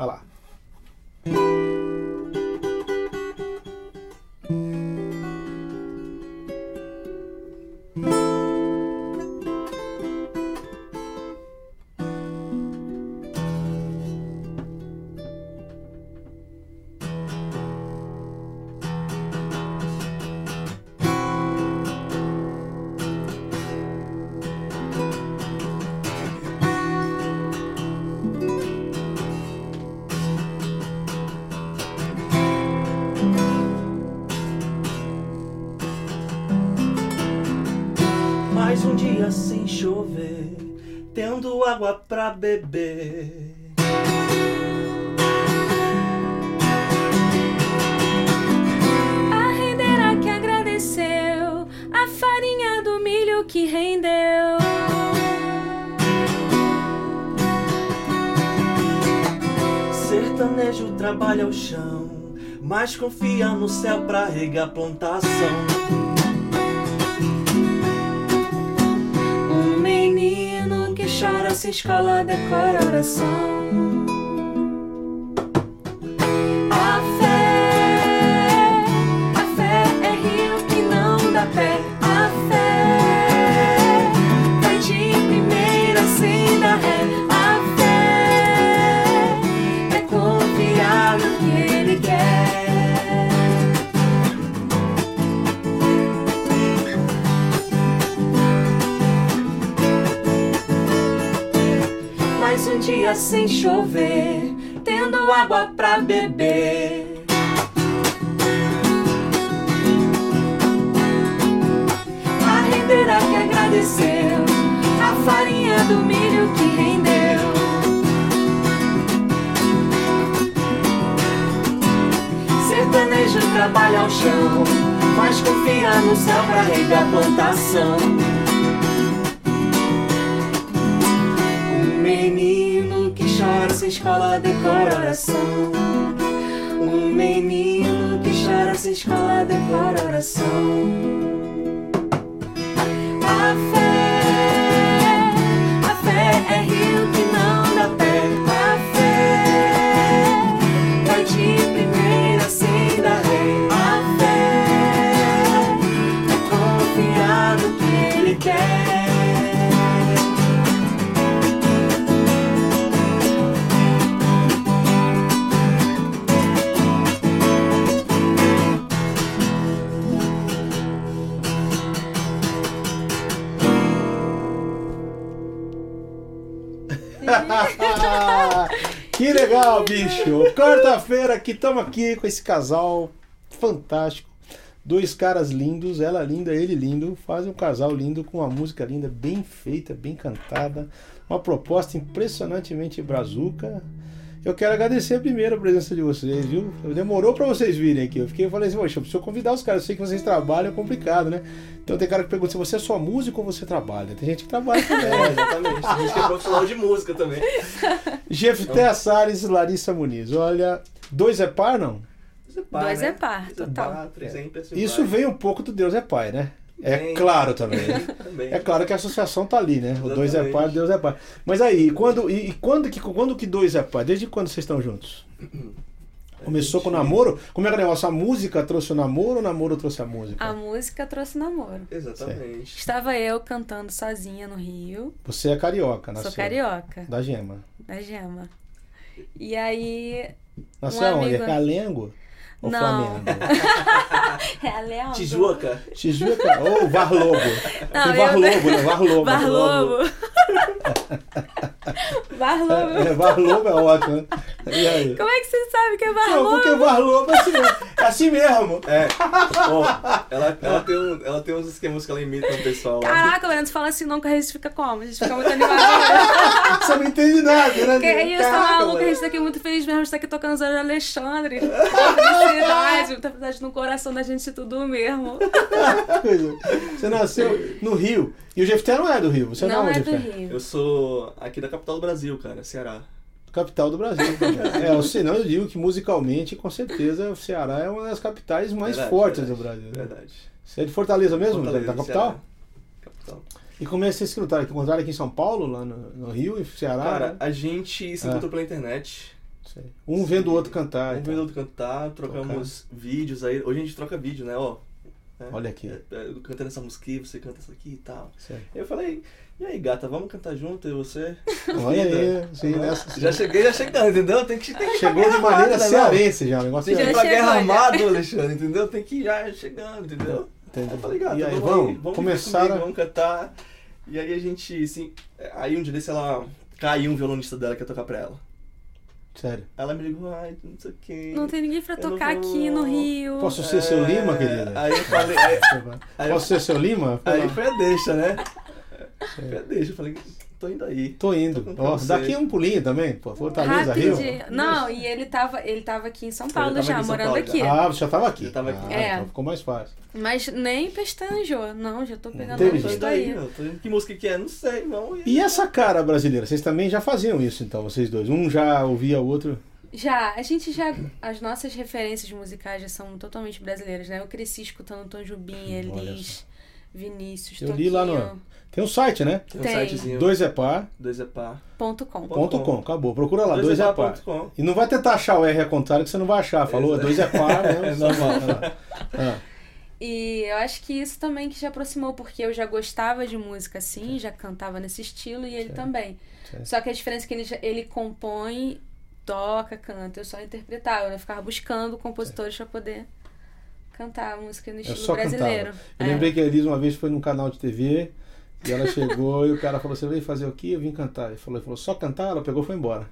Vai lá. Beber. A rendeira que agradeceu, a farinha do milho que rendeu. Sertanejo trabalha o chão, mas confia no céu pra regar plantação. Chora se escola decora oração. Dia sem chover, tendo água pra beber. A rendeira que agradeceu, a farinha do milho que rendeu. Sertanejo trabalha ao chão, mas confia no céu pra regar a plantação. Escola decora oração. Um menino que chora sem escola decora oração. A fé, legal, bicho. Quarta-feira aqui, estamos aqui com esse casal fantástico. Dois caras lindos, ela linda, ele lindo. Fazem um casal lindo com uma música linda, bem feita, bem cantada. Uma proposta impressionantemente brazuca. Eu quero agradecer primeiro a presença de vocês, viu? Demorou para vocês virem aqui. Eu fiquei falei assim, poxa, eu preciso convidar os caras. Eu sei que vocês trabalham, é complicado, né? Então tem cara que pergunta se você é só músico ou você trabalha. Tem gente que trabalha também. É, exatamente. A gente é profissional de música também. Jefté Salles, Larissa Muniz. Olha, dois é par, não? Dois é par, total. par, sempre assim Isso vai. vem um pouco do Deus é Pai, né? É claro também. né? Também. É claro que a associação tá ali, né? O dois é pai, Deus é pai. Mas aí, e quando, e, e quando, que, quando que dois é pai? Desde quando vocês estão juntos? Começou com o namoro? Como é que é o negócio? A música trouxe o namoro ou o namoro trouxe a música? A música trouxe namoro. Exatamente. Estava eu cantando sozinha no Rio. Você é carioca, nasceu. Sou carioca, Da Gema. da Gema. E aí. Nasceu Um aonde? amigo- É Calengo? Ou Não. Flamengo? É Leandro. Tijuca. Tijuca ou Varlobo? Não, Tem eu- Varlobo, né? Varlobo. Barlobo. Barlobo. É, é, Varlobo é ótimo, né? E aí? Como é que você sabe que é Não, Barlobo? porque Varlobo é assim mesmo. É assim mesmo. É. Ó, ela, ela, tem um- ela tem uns esquemas que ela imita no pessoal. Caraca, Breno, tu fala assim não que a gente fica como? A gente fica muito animado. Você não entende nada, né? que é isso, tá maluco? A gente tá aqui muito feliz mesmo, a gente tá aqui tocando Zé de Alexandre. Felicidade, muita felicidade no coração da gente tudo mesmo. Você nasceu no Rio. E o Jefté não é do Rio. Você não, não é é do? Rio. Eu sou aqui da capital do Brasil, cara, Ceará. Capital do Brasil. é, eu sei, não, eu digo que musicalmente, com certeza, o Ceará é uma das capitais mais Verdade, fortes verdade, do Brasil. né? Verdade. Você é de Fortaleza mesmo? Fortaleza, da capital? Ceará. Capital. E como é que vocês se encontraram? Aqui em São Paulo, lá no, no Rio e Ceará? Cara, né? a gente se Ah. encontrou pela internet. Sei. Um vendo o outro cantar. Um vendo tal. outro cantar, trocamos vídeos aí. Hoje a gente troca vídeo, né? Ó. né? Olha aqui. É, é, Eu cantando essa música você canta essa aqui e tal. Sei. Eu falei, e aí, gata, vamos cantar junto, eu e você? Olha aí, sim, nessa, sim. Já cheguei, já chegando, entendeu? Tem que, tem que Chegou de maneira né, cearense já, o negócio Tem que é- ir Já pra guerra armado, Alexandre, entendeu? Tem que ir já chegando, entendeu? Entendi. Aí eu falei, gata, E aí, vamos, vamos, aí, vamos começaram- comigo, vamos cantar. E aí a gente, assim, aí um dia desse ela caiu um violonista dela que ia tocar pra ela. Sério. Ela me ligou, ai, não sei o que. Não tem ninguém pra Eu tocar vou- aqui no Rio. Posso ser seu Lima, querida? Aí eu falei, aí, Posso ser seu Lima? aí foi a deixa, né? Deixa, eu falei, tô indo aí. Tô indo. Tô você. daqui um pulinho também, pô. Fortaleza, Rio. Não, e ele tava, ele tava aqui em São Paulo já, aqui em São morando Paulo aqui. Ah, você já tava aqui. Já tava aqui. Ah, É. então ficou mais fácil. Mas nem pestanjou. Não, já tô pegando Entendi. a Tô indo aí, meu. Tô indo. Que música que é? Não sei, não. E essa cara brasileira? Vocês também já faziam isso, então, vocês dois? Um já ouvia o outro. Já, a gente já. As nossas referências musicais já são totalmente brasileiras, né? Eu cresci escutando Tom Jobim, Olha Elis, Vinícius, Eu li lá no- Tem um site, né? Tem um Tem. sitezinho. Dois é par, Dois é pá. ponto com. ponto com. Acabou. Procura lá, Dois dois, é é par. ponto com. E não vai tentar achar o R ao contrário que você não vai achar. Falou, Exato. dois é par, né? É normal. Ah, E eu acho que isso também que já aproximou, porque eu já gostava de música assim, já cantava nesse estilo e ele também. Certo. Só que a diferença é que ele, já- ele compõe, toca, canta. Eu só interpretava, eu ficava buscando compositores pra poder cantar a música no Eu estilo só brasileiro. cantava. Eu É. lembrei que a Elis uma vez foi num canal de TV e ela chegou e o cara falou: Você veio fazer o quê? Eu vim cantar. Ele falou, ele falou só cantar? Ela pegou e foi embora.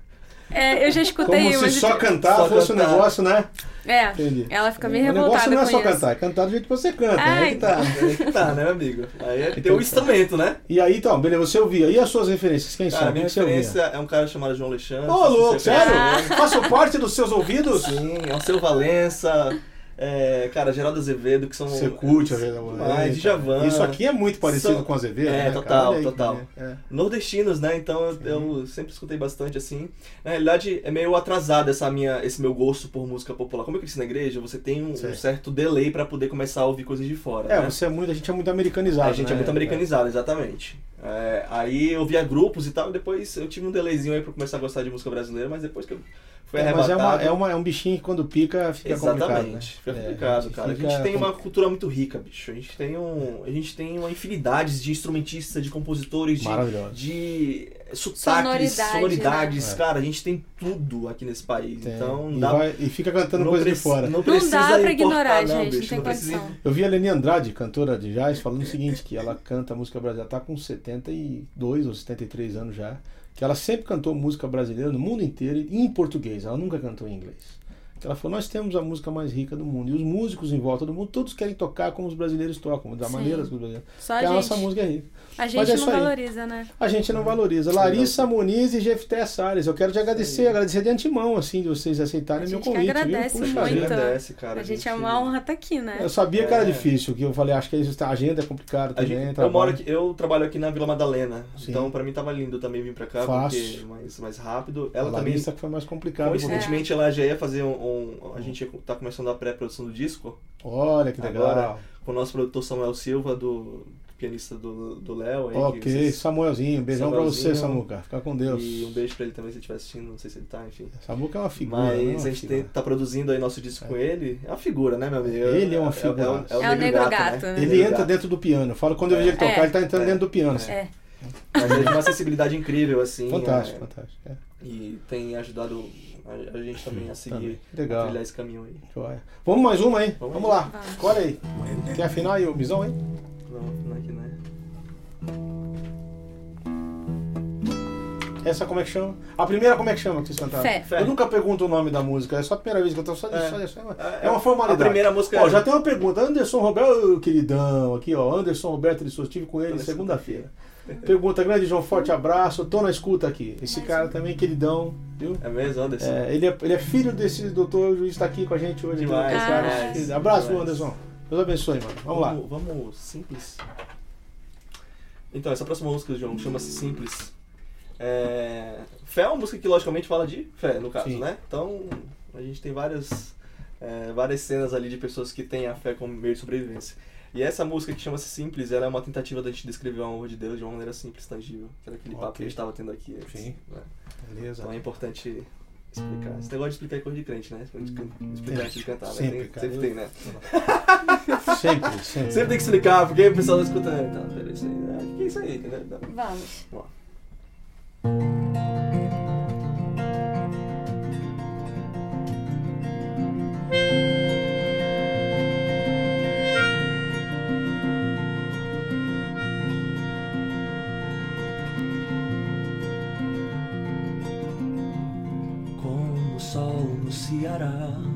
É, eu já escutei Como se só cantar Só fosse um cantar. negócio, né? É, Entendi. ela fica meio o negócio revoltada não é só isso. cantar, é cantar do jeito que você canta. Ai. Né? Que tá. Aí que tá, né, amigo? Aí é ter Então o tá. instrumento, né? E aí, então, beleza, você ouvia. E as suas referências? Quem Cara, são? a minha Quem você ouvia? referência é um cara chamado João Alexandre. Ô, se louco, sério? conhece. Faço parte dos seus ouvidos? Sim, é o seu Valença, é, cara, Geraldo Azevedo, que são. Você curte a Vera Mais, Djavan. Isso aqui é muito parecido São- com a Azevedo, É, né, total, aí total. maneiro. É. Nordestinos, né? Então eu, eu sempre escutei bastante assim. Na realidade, é meio atrasado essa minha, esse meu gosto por música popular. Como eu cresci na igreja, você tem um, um certo delay pra poder começar a ouvir coisas de fora. É, né? você é muito, a gente é muito americanizado. A gente né? é muito americanizado, exatamente. É, aí eu via grupos e tal, e depois eu tive um delayzinho aí pra começar a gostar de música brasileira, mas depois que eu fui É, mas é, uma, é, uma, é um bichinho que quando pica fica complicado. Né? Exatamente, fica É, complicado, cara. A fica gente tem uma cultura muito rica, bicho. A gente tem, um, a gente tem uma infinidade de instrumentistas, de compositores, de, de sotaques, Sonoridade, sonoridades. né? Cara, a gente tem tudo aqui nesse país. Tem. Então e, dá vai- e fica cantando coisa de fora. Não, Não precisa dá pra importar, ignorar, não, gente, bicho, não tem precisa- condição. Eu vi a Leni Andrade, cantora de jazz, falando o seguinte, que ela canta música brasileira, tá com 72 ou 73 anos já, que ela sempre cantou música brasileira no mundo inteiro e em português, ela nunca cantou em inglês. Ela falou, nós temos a música mais rica do mundo, e os músicos em volta do mundo, todos querem tocar como os brasileiros tocam, da Sim. maneira que os brasileiros... Só a Porque a gente. nossa música é rica. A Mas gente é não valoriza, né? A gente não valoriza. Larissa Muniz e Jefté Salles, eu quero te agradecer, agradecer de antemão, assim, de vocês aceitarem A meu gente que convite, agradece viu? A Puxa gente muito. agradece, cara. a gente é uma honra estar aqui, né? Eu sabia que era É. difícil, que eu falei, acho que isso- a agenda é complicada A também. gente- eu, trabalho. moro aqui, eu trabalho aqui na Vila Madalena, Sim. então pra mim tava lindo também vir pra cá, Fácil. porque mais, mais rápido. Ela a também, Larissa que foi mais complicado. coincidentemente, ela já ia fazer um, um- A gente tá começando a pré-produção do disco, Olha que legal. Agora, com o nosso produtor Samuel Silva, do pianista do do Léo. aí, que ok, vocês- Samuelzinho, beijão pra você, Samuelzinho. Samuca. Fica com Deus. E um beijo pra ele também se ele estiver assistindo, não sei se ele tá, enfim. Samuca é uma figura. né? Mas Uma a gente figura. tem- tá produzindo aí nosso disco com ele. É uma figura, né, meu amigo? Ele é uma É, figura. É o Negro Gato, né? Ele Negro entra Gato. dentro do piano. Eu falo quando eu vejo ele tocar, É. ele tá entrando É. dentro do piano. assim. É. Mas ele tem uma sensibilidade incrível, assim. Fantástico, é, fantástico. É. E tem ajudado a, a gente também a seguir, Também. a Legal. trilhar esse caminho aí. Vamos mais uma aí? Vamos lá. Escolhe aí. Quer afinar aí o bisão, hein? Afinar aqui, né? Essa como é que chama? A primeira como é que chama que vocês cantaram? Fé. Fé. Eu nunca pergunto o nome da música, é só a primeira vez que eu tô só, É. só, só É, é uma formalidade. a primeira música Ó, é- já tem uma pergunta. Anderson Roberto, ô, queridão, aqui ó, Anderson Roberto de Souza, estive com ele segunda-feira. Pergunta grande, João, forte abraço, tô na escuta aqui. Esse cara também, queridão, viu? É mesmo, Anderson? É, ele, é, ele é filho desse doutor juiz, tá aqui com a gente hoje. Demais, cara, demais, abraço, demais. Anderson. Deus abençoe, mano. Vamos lá. Vamos, vamos simples. Então, essa próxima música, João, chama-se Simples. É... Fé é uma música que, logicamente, fala de fé, no caso, Sim. né? Então, a gente tem várias, é, várias cenas ali de pessoas que têm a fé como meio de sobrevivência. E essa música que chama-se Simples, ela é uma tentativa da gente descrever o amor de Deus de uma maneira simples, tangível. Que era aquele papo Ok. que a gente estava tendo aqui antes. Sim. né? Beleza. Então é importante explicar. Esse negócio de explicar é coisa de crente, né? Explicar antes de cantar, né? Sempre, Tem- sempre tem, né? Sempre, sempre. Sempre tem que explicar, porque o pessoal não escuta. "Ah, Tá, peraí, isso aí. Ah, O que é isso aí? Entendeu? Então, Vamos. vamos sol no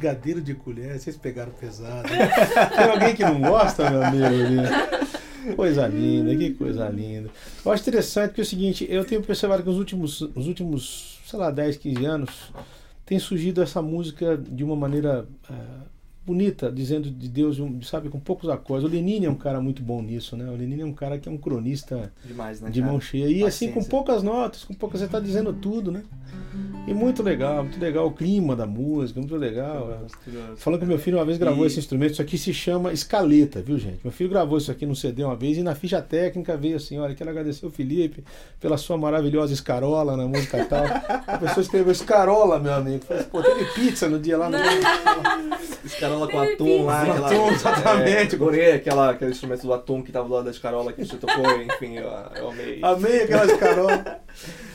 Brigadeiro de colher, vocês pegaram pesado. Tem alguém que não gosta, meu amigo? ali? Coisa linda, que coisa linda. Eu acho interessante porque é o seguinte, eu tenho percebido que nos últimos, nos últimos, sei lá, 10, 15 anos, tem surgido essa música de uma maneira eh, bonita, dizendo de Deus, sabe, com poucos acordes. O Lenine é um cara muito bom nisso, né? O Lenine é um cara que é um cronista Demais, né? de cara? mão cheia. E assim, com Paciência. poucas notas, com poucas, você está dizendo tudo, né? E muito legal, muito legal o clima da música, muito legal. Falando que meu filho uma vez gravou E- esse instrumento, isso aqui se chama escaleta, viu gente? Meu filho gravou isso aqui no CD uma vez e na ficha técnica veio assim, olha, quero agradecer o Felipe pela sua maravilhosa escarola na música e tal. A pessoa escreveu escarola, meu amigo. Falei, Pô, teve pizza no dia lá no... Escarola com atum lá, Com aquela. atum, exatamente. É, aquela, aquele instrumento do atum que tava do lado da escarola que você tocou, enfim, eu, eu amei. Amei aquela escarola.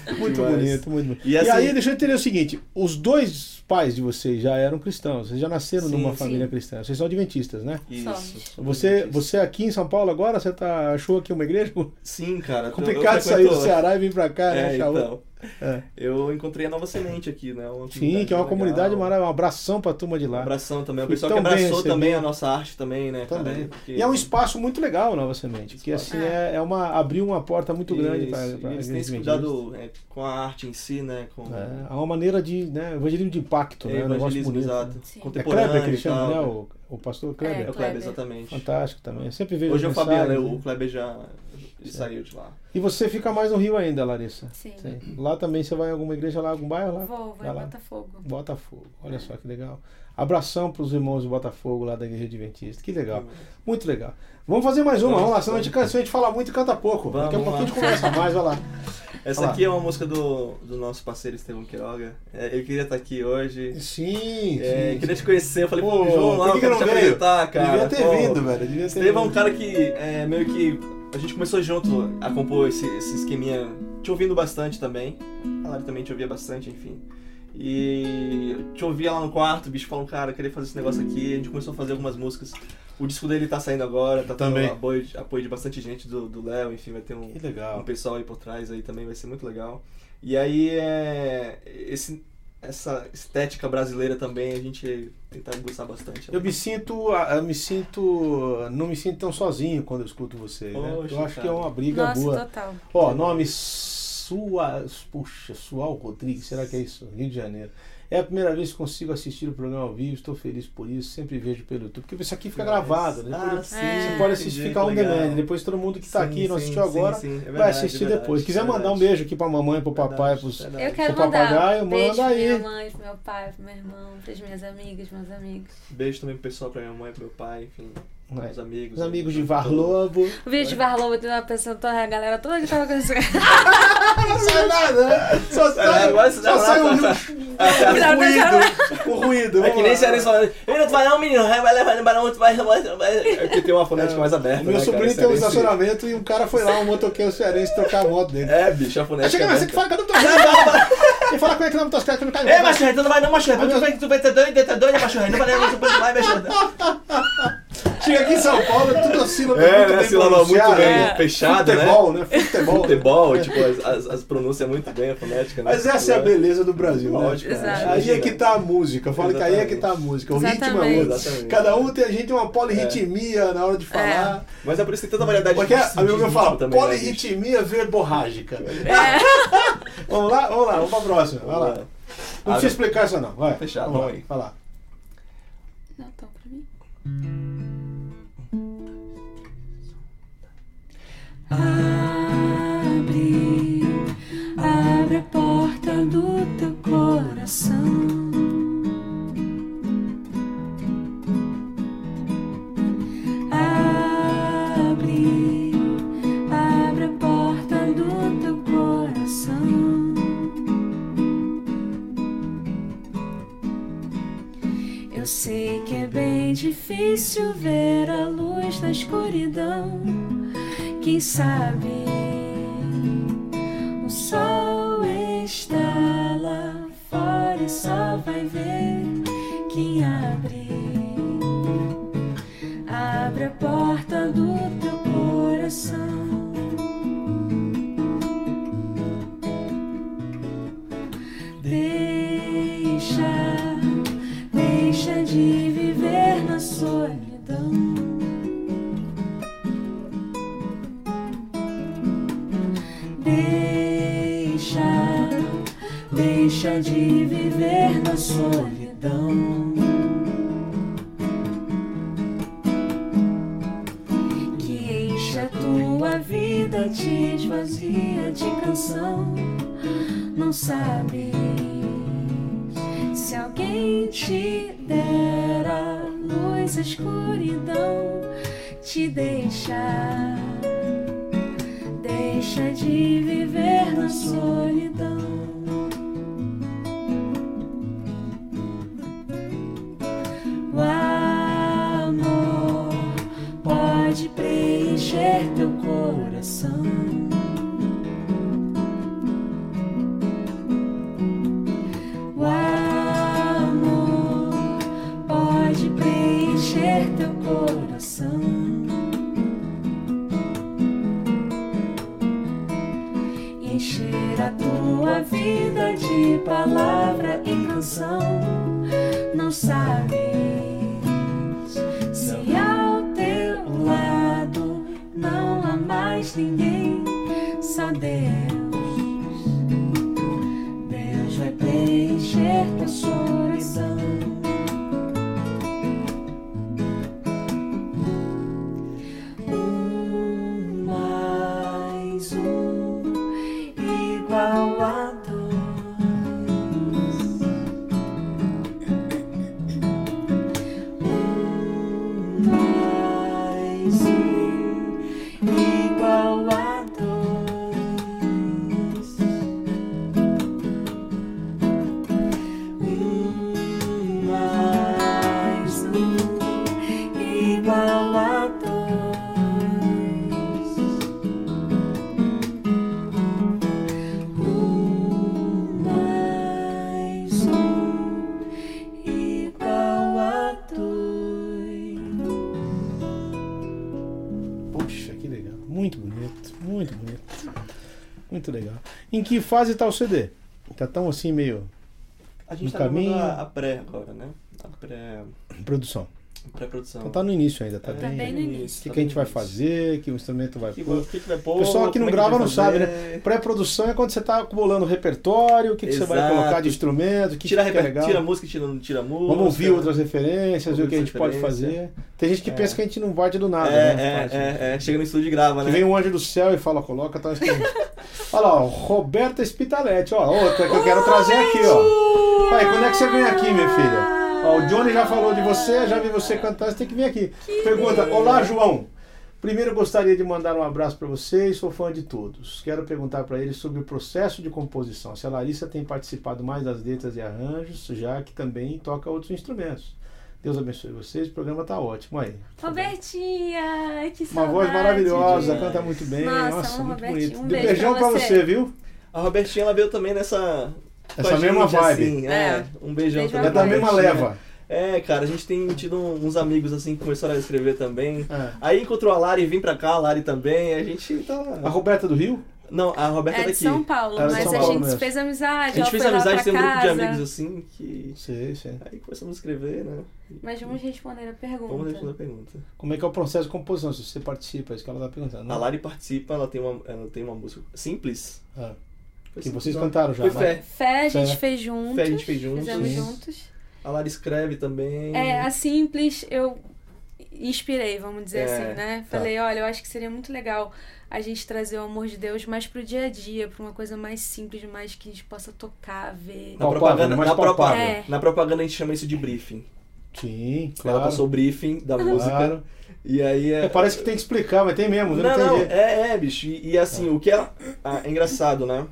Muito Demais. bonito, muito bonito. E, E assim- aí, deixa eu entender o seguinte: os dois pais de vocês já eram cristãos, vocês já nasceram Sim, numa sim. família cristã, vocês são adventistas, né? Isso. Você, você aqui em São Paulo agora, você tá, achou aqui uma igreja? Sim, cara. Complicado sair do Ceará e vir pra cá, né? É, então. É. Eu encontrei a Nova Semente aqui, né? Uma Sim, que é uma legal. comunidade maravilhosa. Um abração pra turma de Um lá. abração também. O pessoal que abraçou também a nossa arte também, né? cara? Também. Porque- E é um espaço muito legal, Nova Semente, que assim é, é uma abriu uma porta muito grande para Isso, eles têm esse cuidado é, com a arte em si, né? Com É, há uma maneira de, né, evangelismo de impacto, né? Um negócio evangelismo, bonito. exato. Sim. É Contemporâneo Kleber que ele chama, né? O, o pastor Kleber. É o Kleber, exatamente. Fantástico também. Eu sempre vejo Hoje é o Fabiano, né? o Kleber já saiu de lá. E você fica mais no Rio ainda, Larissa? Sim. Lá também você vai em alguma igreja lá, algum bairro lá? Vou, vou em lá. Botafogo. Botafogo. Olha só que legal. Abração para os irmãos de Botafogo lá da Igreja Adventista. Que legal. Muito legal. Vamos fazer mais uma, vamos lá. Senão a gente, cansa, a gente fala muito e canta pouco. Vamos Daqui a pouquinho a gente conversa mais, vai lá. Essa Olha lá. aqui é uma música do, do nosso parceiro Estevão Queiroga. É, ele queria estar aqui hoje. Sim, É, sim. queria te conhecer. Eu falei, Pô, pô, João, lá, que eu que quero te apresentar, cara. Devia ter Pô, vindo, velho. Devia ter Estevão é um cara que é, meio que. A gente começou junto a compor esse, esse esqueminha te ouvindo bastante também. A Lari também te ouvia bastante, enfim. E eu te ouvia lá no quarto, o bicho falando, cara, eu queria fazer esse negócio aqui. A gente começou a fazer algumas músicas. O disco dele tá saindo agora, tá tendo Também. apoio, de- apoio de bastante gente, do do Léo, enfim, vai ter um, um pessoal aí por trás aí também, vai ser muito legal. E aí é. Esse, essa estética brasileira também a gente tentar gostar bastante. né? Eu me sinto, eu me sinto, não me sinto tão sozinho quando eu escuto vocês, né? Poxa, Eu acho que é cara. uma briga Nossa, boa. total. Ó, nome Sua, puxa, Sual Rodrigues, será que é isso? Rio de Janeiro. É a primeira vez que consigo assistir o programa ao vivo, estou feliz por isso, sempre vejo pelo YouTube, porque isso aqui fica gravado, né? Ah, Depois sim, Você pode assistir, ficar on demand, depois todo mundo que está aqui e não assistiu sim, agora sim, é vai verdade, assistir é verdade, depois. Se quiser é mandar um verdade. beijo aqui pra mamãe, pro papai, Verdade, pros... verdade. Eu quero Pro papagaio, um manda pra minha aí. mãe, pro meu pai, pro meu irmão, pras minhas amigas, meus amigos. Beijo também pro pessoal, pra minha mãe, pro meu pai, enfim, É. meus amigos. Os amigos de Varlobo. O vídeo de Varlobo tem uma pessoa, toda a galera toda que tava com esse Não sai nada, né? Só sai, agora só você- sai um, não, um ruído. Um ruído. É que nem lá. cearense falando, ele não vai não, menino, vai levar, vai não, vai, vai, vai. É porque tem uma fonética mais aberta, O meu né, sobrinho cara? tem um estacionamento e um cara foi lá, um motoqueiro cearense, trocar a moto dele. É, bicho, a fonética chega lá, você que fala, cadê o motocicleta? Ele fala como é que não é motocicleta, não cai Ei, macho, tu não vai não, macho, tu vai, tu vai ter doido, tá doido, macho, não vai não, não vai, macho. Chega aqui em São Paulo, é tudo sílaba É, muito né, bem sílaba muito bem né? fechada, né? Futebol, né? Futebol. Futebol, tipo, as, as, as pronúncias muito bem, a fonética, né? Mas essa é a beleza do Brasil, né? Lógico, né? Exato. Aí é que tá a música. Eu falo que aí é que tá a música. O ritmo é Exatamente. outro. Exatamente. Cada um tem, a gente uma polirritmia na hora de falar. Mas é por isso que tem tanta variedade Porque de amigo meu fala, também, né, bicho? polirritmia verborrágica. É. Vamos lá, vamos lá, vamos pra próxima. Vai lá. Não Ah, precisa explicar isso não, vai. Fechado, vamos aí. vai lá. Não, então pra mim. Abre, abre a porta do teu coração. Abre, abre a porta do teu coração. Eu sei que é bem difícil ver a luz na escuridão. Quem sabe o sol está lá fora e só vai ver quem abre. Abre a porta do teu coração. De viver na solidão. Que enche a tua vida, te esvazia de canção. Não sabes se alguém te der a luz, a escuridão te deixa, deixa de viver na solidão. Teu coração. Encher a tua vida de palavra e canção. Não sabes Muito legal. Em que fase está o CD? Está tão assim meio. A gente no tá caminho. a pré agora, né? A pré. Produção pré-produção. Então tá no início ainda, tá, É, Tá bem. bem no O início. que, tá que a gente bem vai fazer, que o instrumento vai O que, pôr. o que, que vai pôr? O pessoal que não é grava não sabe, né? Pré-produção é quando você tá acumulando repertório, o que, que você vai colocar de instrumento, o que, Tira, que é legal. tira música, tira, tira música. Vamos ouvir outras referências, ver o que a gente pode fazer. Tem gente que É. pensa que a gente não vai do nada, É, né? é, é, é, chega no estúdio e grava, Que né? vem um anjo do céu e fala, coloca tal instrumento. Olha lá, ó, Roberta Spitaletti, ó, outra que eu quero trazer aqui, ó. Pai, quando é que você vem aqui, minha filha? Ó, o Johnny já falou de você, já vi você cantar, você tem que vir aqui. Pergunta, olá, João. Primeiro gostaria de mandar um abraço para vocês, sou fã de todos. Quero perguntar para eles sobre o processo de composição. Se a Larissa tem participado mais das letras e arranjos, já que também toca outros instrumentos. Deus abençoe vocês, o programa tá ótimo aí. Robertinha, que Uma saudade. voz maravilhosa, demais. canta muito bem. Nossa, Nossa, muito Robertinho, bonito. um De beijão você. você, viu? A Robertinha, ela veio também nessa... com Essa a mesma vibe. assim, é. É. Um beijão Beijo também É pra da mesma leva. É, cara, a gente tem tido uns amigos assim que começaram a escrever também. É. Aí encontrou a Lari, vim pra cá, a Lari também, a gente tá... A Roberta do Rio? Não, a Roberta É de daqui. São Paulo, de mas São a Paulo gente mesmo. fez amizade. A gente fez amizade, tem um grupo de amigos assim que... Sei, sei. Aí começamos a escrever, né? Mas vamos responder a pergunta. Vamos responder a pergunta. Como é que é o processo de composição? Se você participa, é isso que ela tá perguntando. A Lari participa, ela tem uma, ela tem uma música simples. Ah, Foi que vocês cantaram já, Foi né? fé. Fé a gente fez juntos. Fé a gente fez juntos. Fizemos Sim. juntos. A Lari escreve também. É, a Simples eu inspirei, vamos dizer É, assim, né? tá. Falei, olha, eu acho que seria muito legal a gente trazer o amor de Deus mais pro dia a dia, pra uma coisa mais simples, mais que a gente possa tocar, ver. Na propaganda, mais na, propa- palpável. É. na propaganda a gente chama isso de briefing. Sim, claro. Ela passou o briefing da música. Claro. E aí. É, parece que tem que explicar, mas tem mesmo, Não, não, não, é, é, bicho. E, e assim, o que é, ah, é engraçado, né?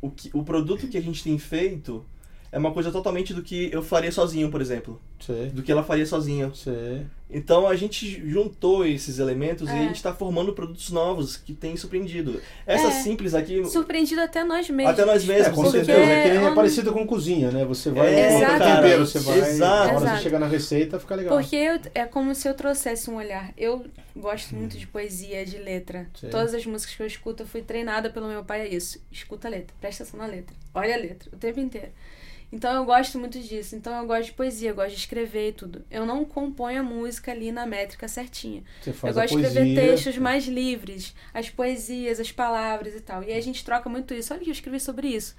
O, que, o produto que a gente tem feito é uma coisa totalmente do que eu faria sozinho, por exemplo. Sei, Do que ela faria sozinha. sei. Então a gente juntou esses elementos e É. a gente está formando produtos novos que têm surpreendido. Essa É. simples aqui. Surpreendido até nós mesmos. Até nós mesmos, É, com certeza. É que nem é eu- parecido com cozinha, né? Você vai É, Exatamente. tempero, você vai. Exato. Exato. você chega na receita, fica legal. Porque eu- é como se eu trouxesse um olhar. Eu gosto muito de poesia, de letra. Sim. Todas as músicas que eu escuto, eu fui treinada pelo meu pai a isso. Escuta a letra, presta atenção na letra. Olha a letra, o tempo inteiro. Então eu gosto muito disso. Então eu gosto de poesia, eu gosto de escrever e tudo. Eu não componho a música ali na métrica certinha. Você faz eu gosto de escrever textos mais livres, as poesias, as palavras e tal. E a gente troca muito isso. Olha que eu escrevi sobre isso.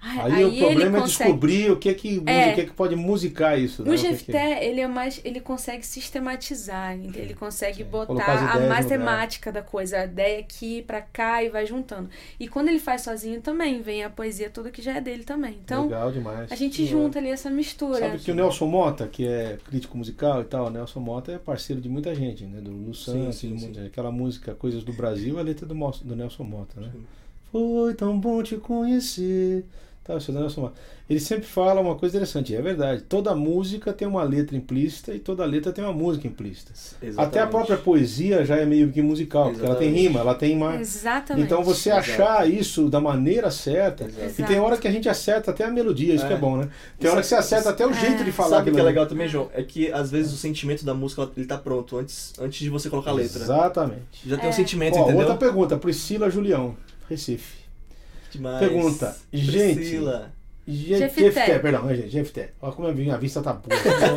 Ai, Aí, o ele problema é consegue- descobrir o que é que, É. o que, é que pode musicar isso. né? O que que- Jefté, ele é mais. ele consegue sistematizar, ele consegue Sim. Botar a matemática da coisa, a ideia aqui pra cá e vai juntando. E quando ele faz sozinho também, vem a poesia toda que já é dele também. Então, Legal demais. a gente junta ali essa mistura. Sabe que o Nelson Mota, que é crítico musical e tal, o Nelson Mota é parceiro de muita gente, né? Do Lu Santos, sim, sim. mundo- aquela música Coisas do Brasil, a letra do, do Nelson Mota, né? Sim. Foi tão bom te conhecer. Tá, Nelson Mota. Ele sempre fala uma coisa interessante, é verdade. Toda música tem uma letra implícita e toda letra tem uma música implícita. Exatamente. Até a própria poesia já é meio que musical, porque ela tem rima, ela tem uma. Exatamente. Então você Exato. achar isso da maneira certa. Exato. E tem hora que a gente acerta até a melodia, isso É. que é bom, né? Tem Isso hora é- que você acerta até o jeito É. de falar Sabe o que é legal também, João? É que às vezes o sentimento da música ele tá pronto antes, antes de você colocar a letra. Exatamente. Já tem É. um sentimento, Ó, entendeu? outra pergunta, Priscila Julião, Recife. Demais. Pergunta, gente, Priscila. Je- Jefté. Jefté, perdão, gente, Jefté. Olha como a minha vista tá boa.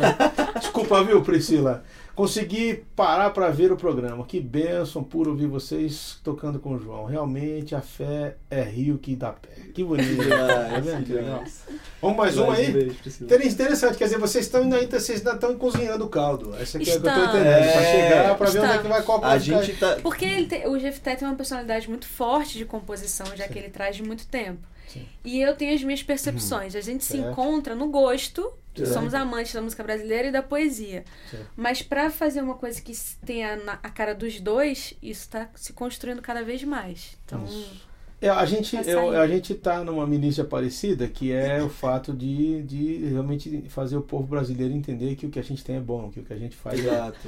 Desculpa, viu, Priscila? Consegui parar para ver o programa. Que bênção por ouvir vocês tocando com o João. Realmente a fé é rio que dá pé. Que bonito. Tá vendo que legal? Vamos mais um aí? beijo, Interessante, quer dizer, vocês estão ainda, vocês ainda estão cozinhando o caldo. Essa aqui é o que eu tô Estamos. entendendo. Pra É, chegar, pra ver onde é que vai qual A gente tá. Porque ele tem- o Jefté tem uma personalidade muito forte de composição, já que ele traz de muito tempo. Sim. E eu tenho as minhas percepções. A gente se Certo. encontra no gosto. Certo. Somos amantes da música brasileira e da poesia. Certo. Mas pra fazer uma coisa que tenha a cara dos dois, isso tá se construindo cada vez mais. Então, É, a gente Tá eu- a gente tá numa milícia parecida que é o fato de, de realmente fazer o povo brasileiro entender que o que a gente tem é bom, que o que a gente faz é Exato,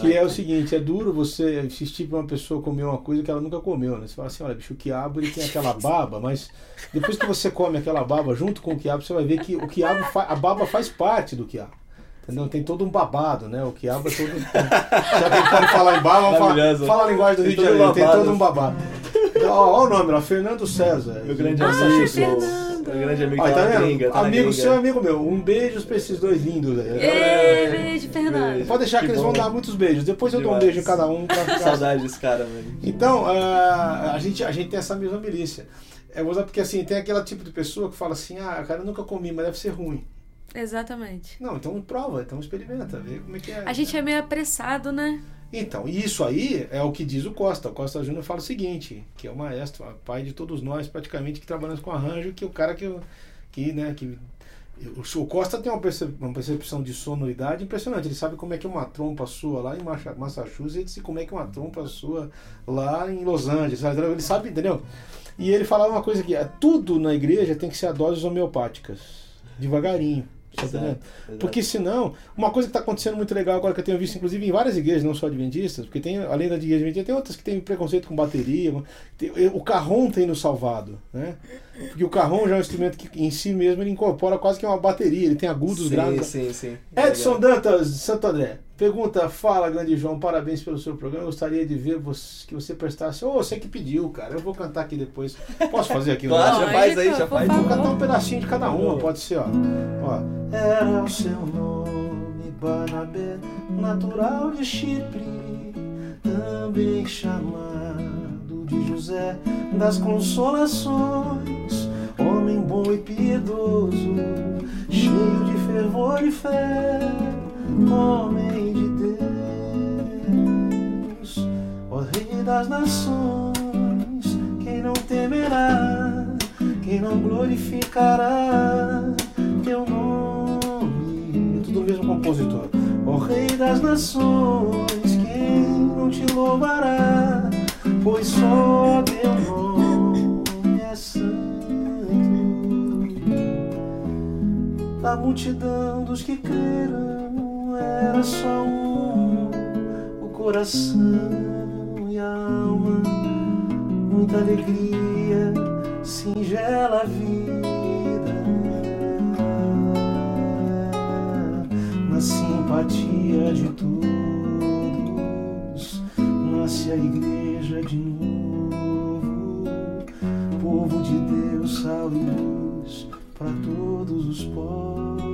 que é o seguinte, é duro você insistir pra uma pessoa comer uma coisa que ela nunca comeu, né? Você fala assim, olha, bicho, o quiabo ele tem aquela baba, mas depois que você come aquela baba junto com o quiabo, você vai ver que o quiabo, fa- a baba faz parte do quiabo. Entendeu? Tem todo um babado, né? O quiabo é todo. Já pode falar em vamos falar, fala a linguagem do Rio de Janeiro, tem todo um babado. Ó, ó o nome lá, Fernando César. Meu grande Ah, amigo. Fernando. Meu grande amigo Ó, tá vendo? gringa, tá amigo seu, amigo meu. Um beijo pra esses dois lindos aí. Ei, beijo, Fernando. Pode deixar que, Que eles vão bom. dar muitos beijos. Depois eu dou um beijo em cada um. Pra ficar... Saudade desse cara, velho. Então, ah, a, gente, a gente tem essa mesma milícia. É, vou usar porque assim, tem aquele tipo de pessoa que fala assim, ah, cara, eu nunca comi, mas deve ser ruim. Exatamente. Não, então prova, então experimenta, vê como é que é. A gente é meio apressado, né? Então, e isso aí é o que diz o Costa. O Costa Júnior fala o seguinte, que é o maestro, o pai de todos nós, praticamente, que trabalhamos com arranjo, que o cara que, que né, que... O Costa tem uma percep- uma percepção de sonoridade impressionante. Ele sabe como é que é uma trompa sua lá em Massachusetts e como é que é uma trompa sua lá em Los Angeles. Ele sabe, entendeu? E ele falava uma coisa que é, tudo na igreja tem que ser a doses homeopáticas, devagarinho. Exato, exato. Porque senão, uma coisa que está acontecendo muito legal agora que eu tenho visto, inclusive em várias igrejas, não só adventistas, porque tem, além da igreja adventista, tem outras que tem preconceito com bateria. tem- o carrom tem nos salvado, né? Porque o carrom já é um instrumento que em si mesmo ele incorpora quase que uma bateria, ele tem agudos sim, graves. Sim, sim. Edson Legal. Dantas, de Santo André. Pergunta, fala, grande João, parabéns pelo seu programa. Gostaria de ver você- que você prestasse. Ô, você que pediu, cara. Eu vou cantar aqui depois. Posso fazer aqui um Claro, já faz aí, já faz. Vou cantar um pedacinho de cada uma, pode ser, ó. ó. Era o seu nome, Barnabé, natural de Chipre, também chamado de José das Consolações, homem bom e piedoso, cheio de fervor e fé, homem de Deus, ó Rei das Nações, quem não temerá, quem não glorificará teu nome. Tudo o mesmo compositor. Ó Rei das Nações, quem não te louvará, pois só teu nome é santo. Da multidão dos que creram, era só um, o coração e a alma, muita alegria, singela vida, na simpatia de todos, nasce a igreja de novo, povo de Deus, sal e luz para todos os povos.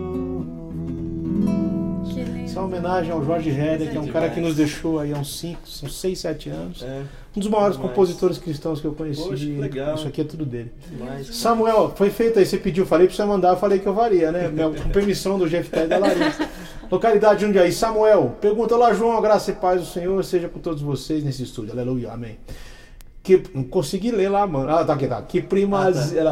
Isso é uma homenagem ao Jorge Herder, que é um cara que nos deixou aí há uns 5, são 6, 7 anos. É, Um dos maiores Demais. compositores cristãos que eu conheci. Poxa, que. Isso aqui é tudo dele. demais. Samuel, foi feito aí, você pediu, falei pra você mandar, eu falei que eu varia, né? Com permissão do Jeff Ted da Larissa. Localidade Jundiaí. Samuel, pergunta lá, João, graça e paz do Senhor seja com todos vocês nesse estúdio. Aleluia, amém. Que, não consegui ler lá, mano. Ah, tá aqui, tá. Que primazia.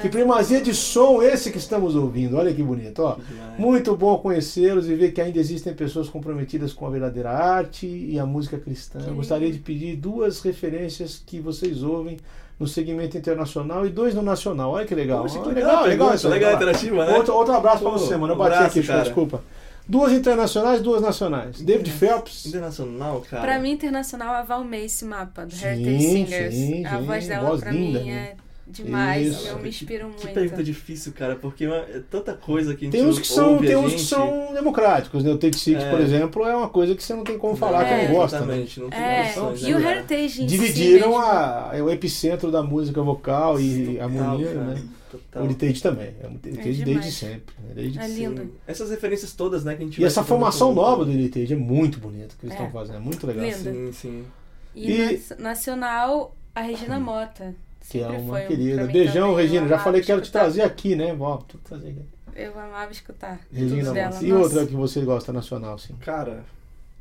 Que primazia de som esse que estamos ouvindo. Olha que bonito, ó. Muito bom conhecê-los e ver que ainda existem pessoas comprometidas com a verdadeira arte e a música cristã. Eu gostaria de pedir duas referências que vocês ouvem no segmento internacional e dois no nacional. Olha que legal. Poxa, que Olha, legal, legal, pergunta, isso aí. legal, Vai lá. interativa, né? Outro, outro abraço pra Pô, você, mano. Eu um bati abraço, aqui, cara. desculpa. Duas internacionais, duas nacionais. David Phelps. Internacional, cara. Pra mim, internacional, a Val Mace Mapa, do Sim, Heritage Singers. sim, a sim, voz dela, voz pra linda, mim, né? é demais. Isso. Eu me inspiro Que muito. pergunta difícil, cara, porque é tanta coisa que a gente Tem uns que são, ouve, tem a uns que são democráticos, né? O Take Six, É. por exemplo, é uma coisa que você não tem como falar que É. não gosta, né? Exatamente, não tem É, e né, o? Heritage Dividiram si mesmo. a, é o epicentro da música vocal e Total, harmonia, cara, né? Total. O Heritage também. É o Heritage desde demais. sempre. né? Desde É lindo. Sim. Essas referências todas, né, que a gente E essa formação nova do Heritage é muito bonita que eles É. estão fazendo. É muito legal. Lindo. Sim, sim. E, E- nacional, a Regina Mota. Que é Sempre uma foi um- querida. mim Beijão, também, eu Regina. Já falei que quero te trazer aqui, né? Trazer aqui. Eu amava escutar Regina tudo dela. E Nossa. outra que você gosta nacional, sim. Cara.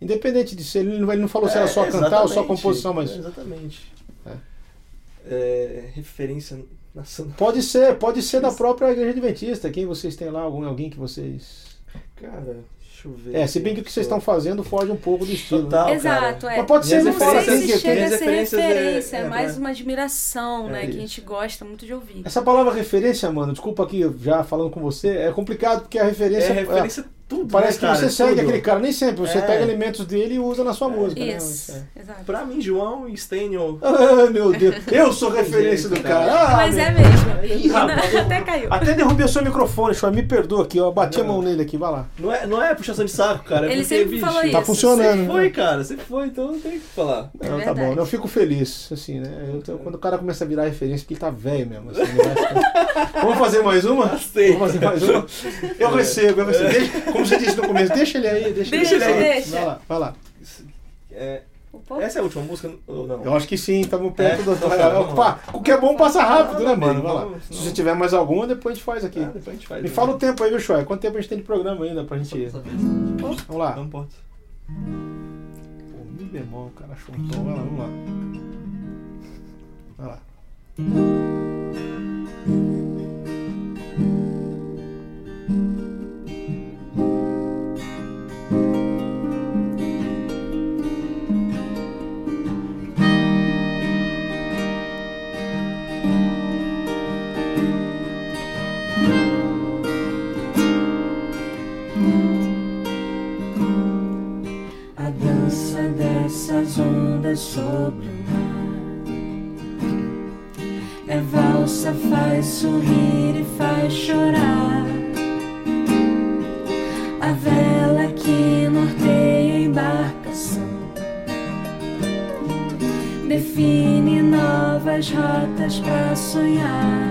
Independente de ser, ele não, ele não falou se é, era só cantar ou só composição, mas. É, exatamente. É. É, referência nacional. Pode ser, pode ser da própria Igreja Adventista. Quem vocês têm lá? Algum, alguém que vocês. Cara, deixa eu ver. É, se bem que o que vocês estão fazendo foge um pouco do estilo. né? Total. Exato, é. Mas pode ser, não sei se chega a ser é- referência, é, é, mais uma admiração, É né? Que isso. a gente gosta muito de ouvir. Essa palavra referência, mano, desculpa aqui já falando com você, é complicado porque a referência. É referência tudo, Parece né, que cara? você segue Tudo. aquele cara, nem sempre. Você É. pega elementos dele e usa na sua música. né? Isso, Mas, exato. Pra mim, João e Stênio. Ah, meu Deus. Eu sou referência do cara. Ah, Mas meu- é mesmo. Ih, rapaz. Até caiu. Até derrubei o seu microfone, Chua. Me perdoa aqui, ó. Bati a Não. mão nele aqui, vai lá. Não é, não é puxação de saco, cara. é Ele porque, sempre bicho, falou isso. Tá funcionando. Né? foi, cara. Você foi, então não tem o que falar. É Não, tá bom. Eu fico feliz, assim, né? Eu quando o cara começa a virar referência, porque ele tá velho mesmo. assim, Vamos fazer mais uma? Aceita. Vamos fazer mais uma? Eu recebo, eu recebo. Deixa- como você disse no começo, deixa ele aí, deixa, Deixa ele aí. deixa. Vai lá, vai lá. É, essa é a última música ou não? Eu acho que sim, estamos perto É, do. então Opa, o que é bom passa rápido, né, mano? Vai lá. Se você tiver mais alguma, depois a gente faz aqui. Ah, depois a gente faz. Me né? fala o tempo aí, viu, Shoy? Quanto tempo a gente tem de programa ainda pra gente ir? Vamos lá. Não pode. Pô, mi bemol, o cara achou um tom. Vai lá, vamos lá. Vai lá. Sobre o mar. É valsa, faz sorrir e faz chorar. A vela que norteia a embarcação Define novas rotas pra sonhar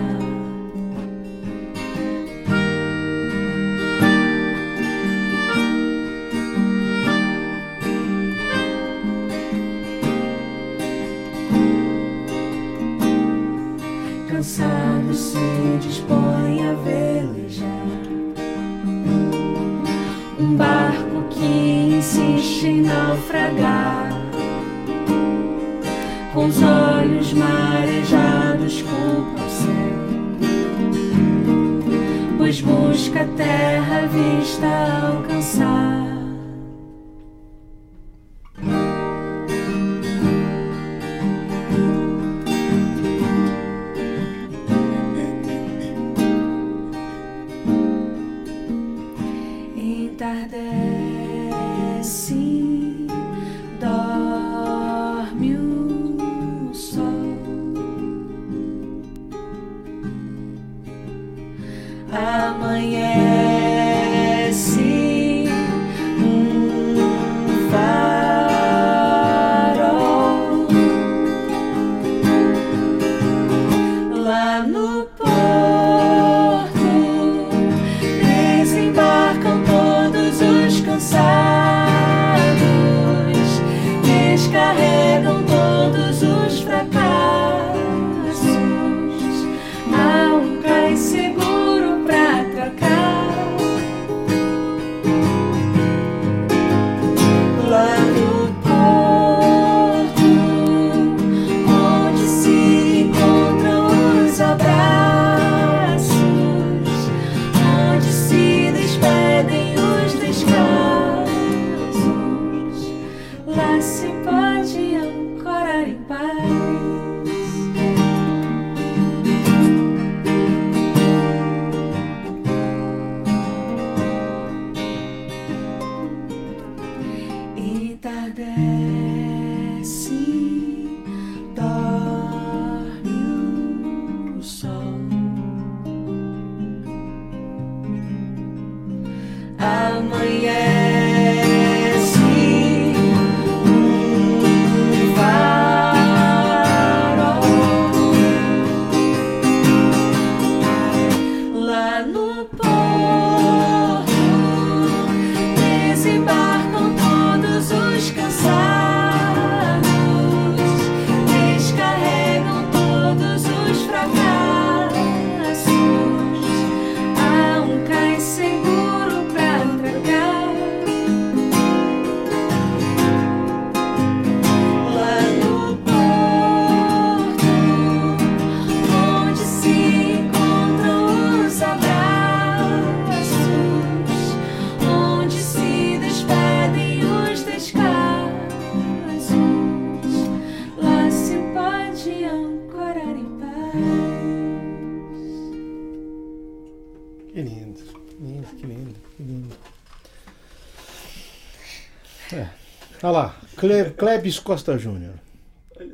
Cle, Klebs Costa Júnior,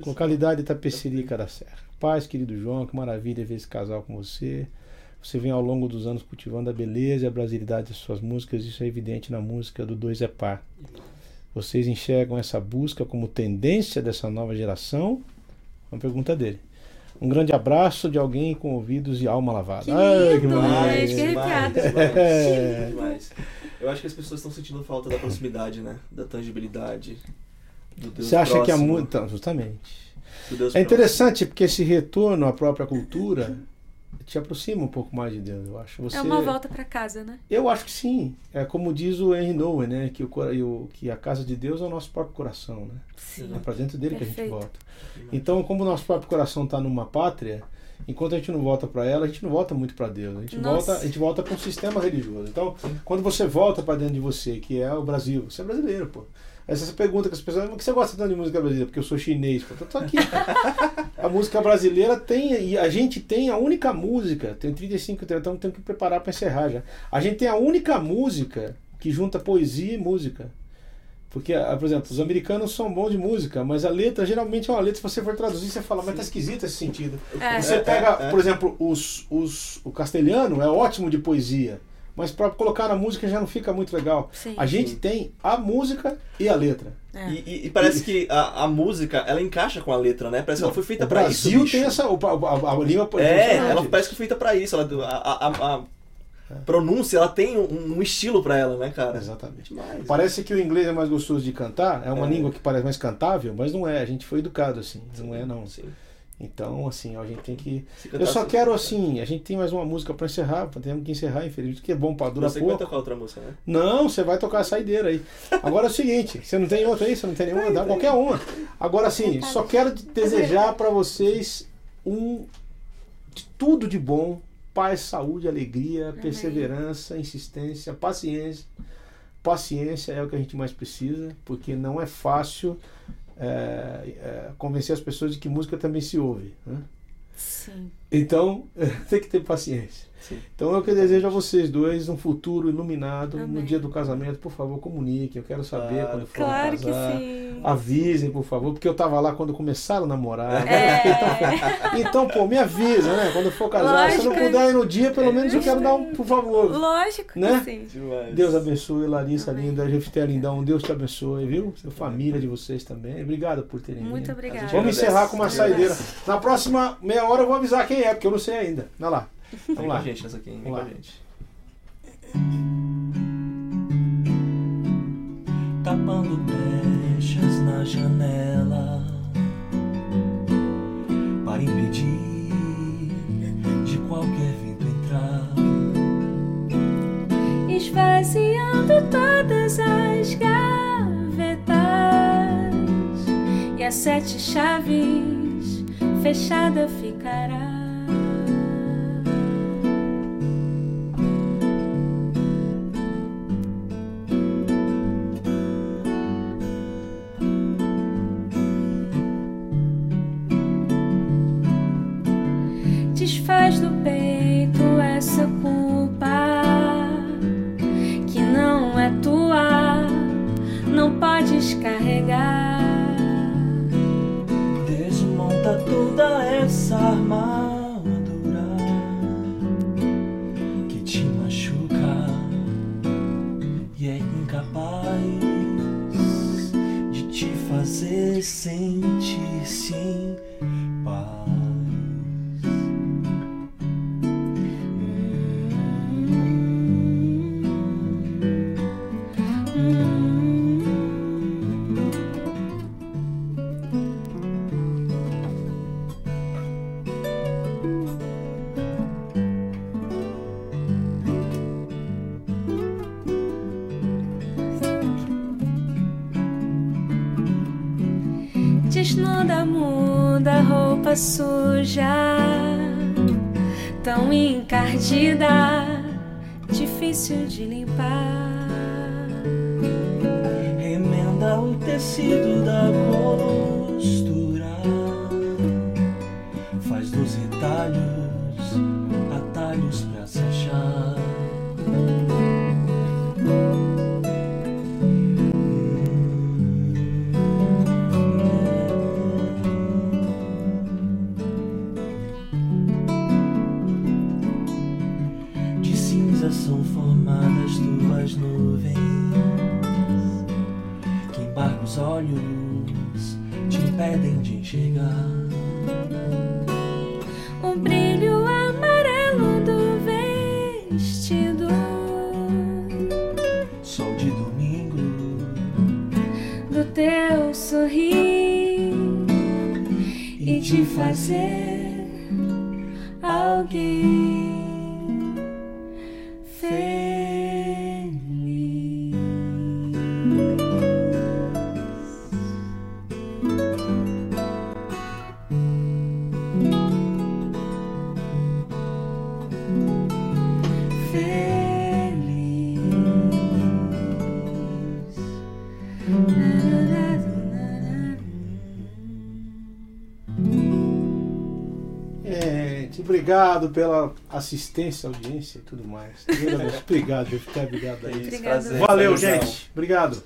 localidade Itapecerica da Serra. Paz, querido João, que maravilha ver esse casal com você. Você vem ao longo dos anos cultivando a beleza e a brasilidade das suas músicas, isso é evidente na música do Dois é Par. Vocês enxergam essa busca como tendência dessa nova geração? Uma pergunta dele. Um grande abraço de alguém com ouvidos e alma lavada. Que Ai, lindo, maravilha. gente, que arrepiada. É. demais, demais. Eu acho que as pessoas estão sentindo falta da proximidade, né? Da tangibilidade. Você acha que a próximo, música. Então, justamente. do Deus É interessante porque esse retorno à própria cultura te aproxima um pouco mais de Deus, eu acho. Você... É uma volta pra casa, né? Eu acho que sim. É como diz o Henry Nowen, né? Que, o, que a casa de Deus é o nosso próprio coração, né? Sim. É para dentro dele que a Perfeito. gente volta. Então, como o nosso próprio coração está numa pátria, enquanto a gente não volta para ela, a gente não volta muito para Deus. A gente Nossa. volta, a gente volta para um sistema religioso. Então, quando você volta para dentro de você, que é o Brasil, você é brasileiro, pô. Essa é pergunta que as pessoas, por que você gosta tanto de música brasileira? Porque eu sou chinês, pô. Eu tô aqui. a música brasileira tem, e a gente tem a única música, tem 35, então temos que preparar para encerrar já. A gente tem a única música que junta poesia e música. Porque, ah, por exemplo, os americanos são bons de música, mas a letra geralmente é uma letra, se você for traduzir, você fala, mas tá esquisito esse sentido. É. Você É, pega, é. por exemplo, os, os, o castelhano é ótimo de poesia, mas para colocar na música já não fica muito legal. Sim. A gente tem a música e a letra. É. E, e- e parece que a, a música, ela encaixa com a letra, né? Parece que ela foi feita o pra Brasil isso. bicho. tem essa. o- A, a, a língua É, ela parece que foi feita pra isso. Ela, a, a- a pronúncia, ela tem um, um estilo pra ela, né, cara? Exatamente. Demais. Parece que o inglês é mais gostoso de cantar, é uma É. língua que parece mais cantável, mas não é. A gente foi educado assim, não é não. Sim. Então, assim, ó, a gente tem que. Eu só quero assim, a gente tem mais uma música pra encerrar, temos que encerrar, infelizmente, que é bom pra durar Você que vai pouco. tocar outra música, né? Não, você vai tocar a saideira aí. Agora é o seguinte, você não tem outra aí? Você não tem nenhuma? Dá qualquer uma. Agora assim, só quero desejar pra vocês um de tudo de bom, paz, saúde, alegria, perseverança, insistência, paciência. Paciência é o que a gente mais precisa, porque não é fácil é, é, convencer as pessoas de que música também se ouve. Né? Sim. Então, tem que ter paciência. Sim. Então é o que eu desejo a vocês dois, um futuro iluminado no Amém. dia do casamento. Por favor, comuniquem. Eu quero saber Claro. quando for Claro que casar. sim. Avisem, por favor, porque eu tava lá quando começaram a namorar. É. Então, pô, me avisa, né? Quando for casar. Se eu não Lógico. puder ir no dia, pelo menos eu quero dar um, por favor. Lógico Né? que sim. Demais. Deus abençoe, Larissa Amém. linda, Jefté lindão. Deus te abençoe, viu? Sua família de vocês também. Obrigado por terem Muito obrigada. Vamos agradece. encerrar com uma saideira. Na próxima meia hora eu vou avisar quem é, porque eu não sei ainda. Olha lá. Vem Vamos com lá. a gente nessa aqui? Vem Vamos com a lá. gente. tapando brechas na janela para impedir de qualquer vento entrar. Esvaziando todas as gavetas e as sete chaves fechada ficará. De limpar. Te obrigado pela assistência, audiência e tudo mais. Obrigado, obrigado, obrigado aí. Prazer, Valeu, gente. Obrigado.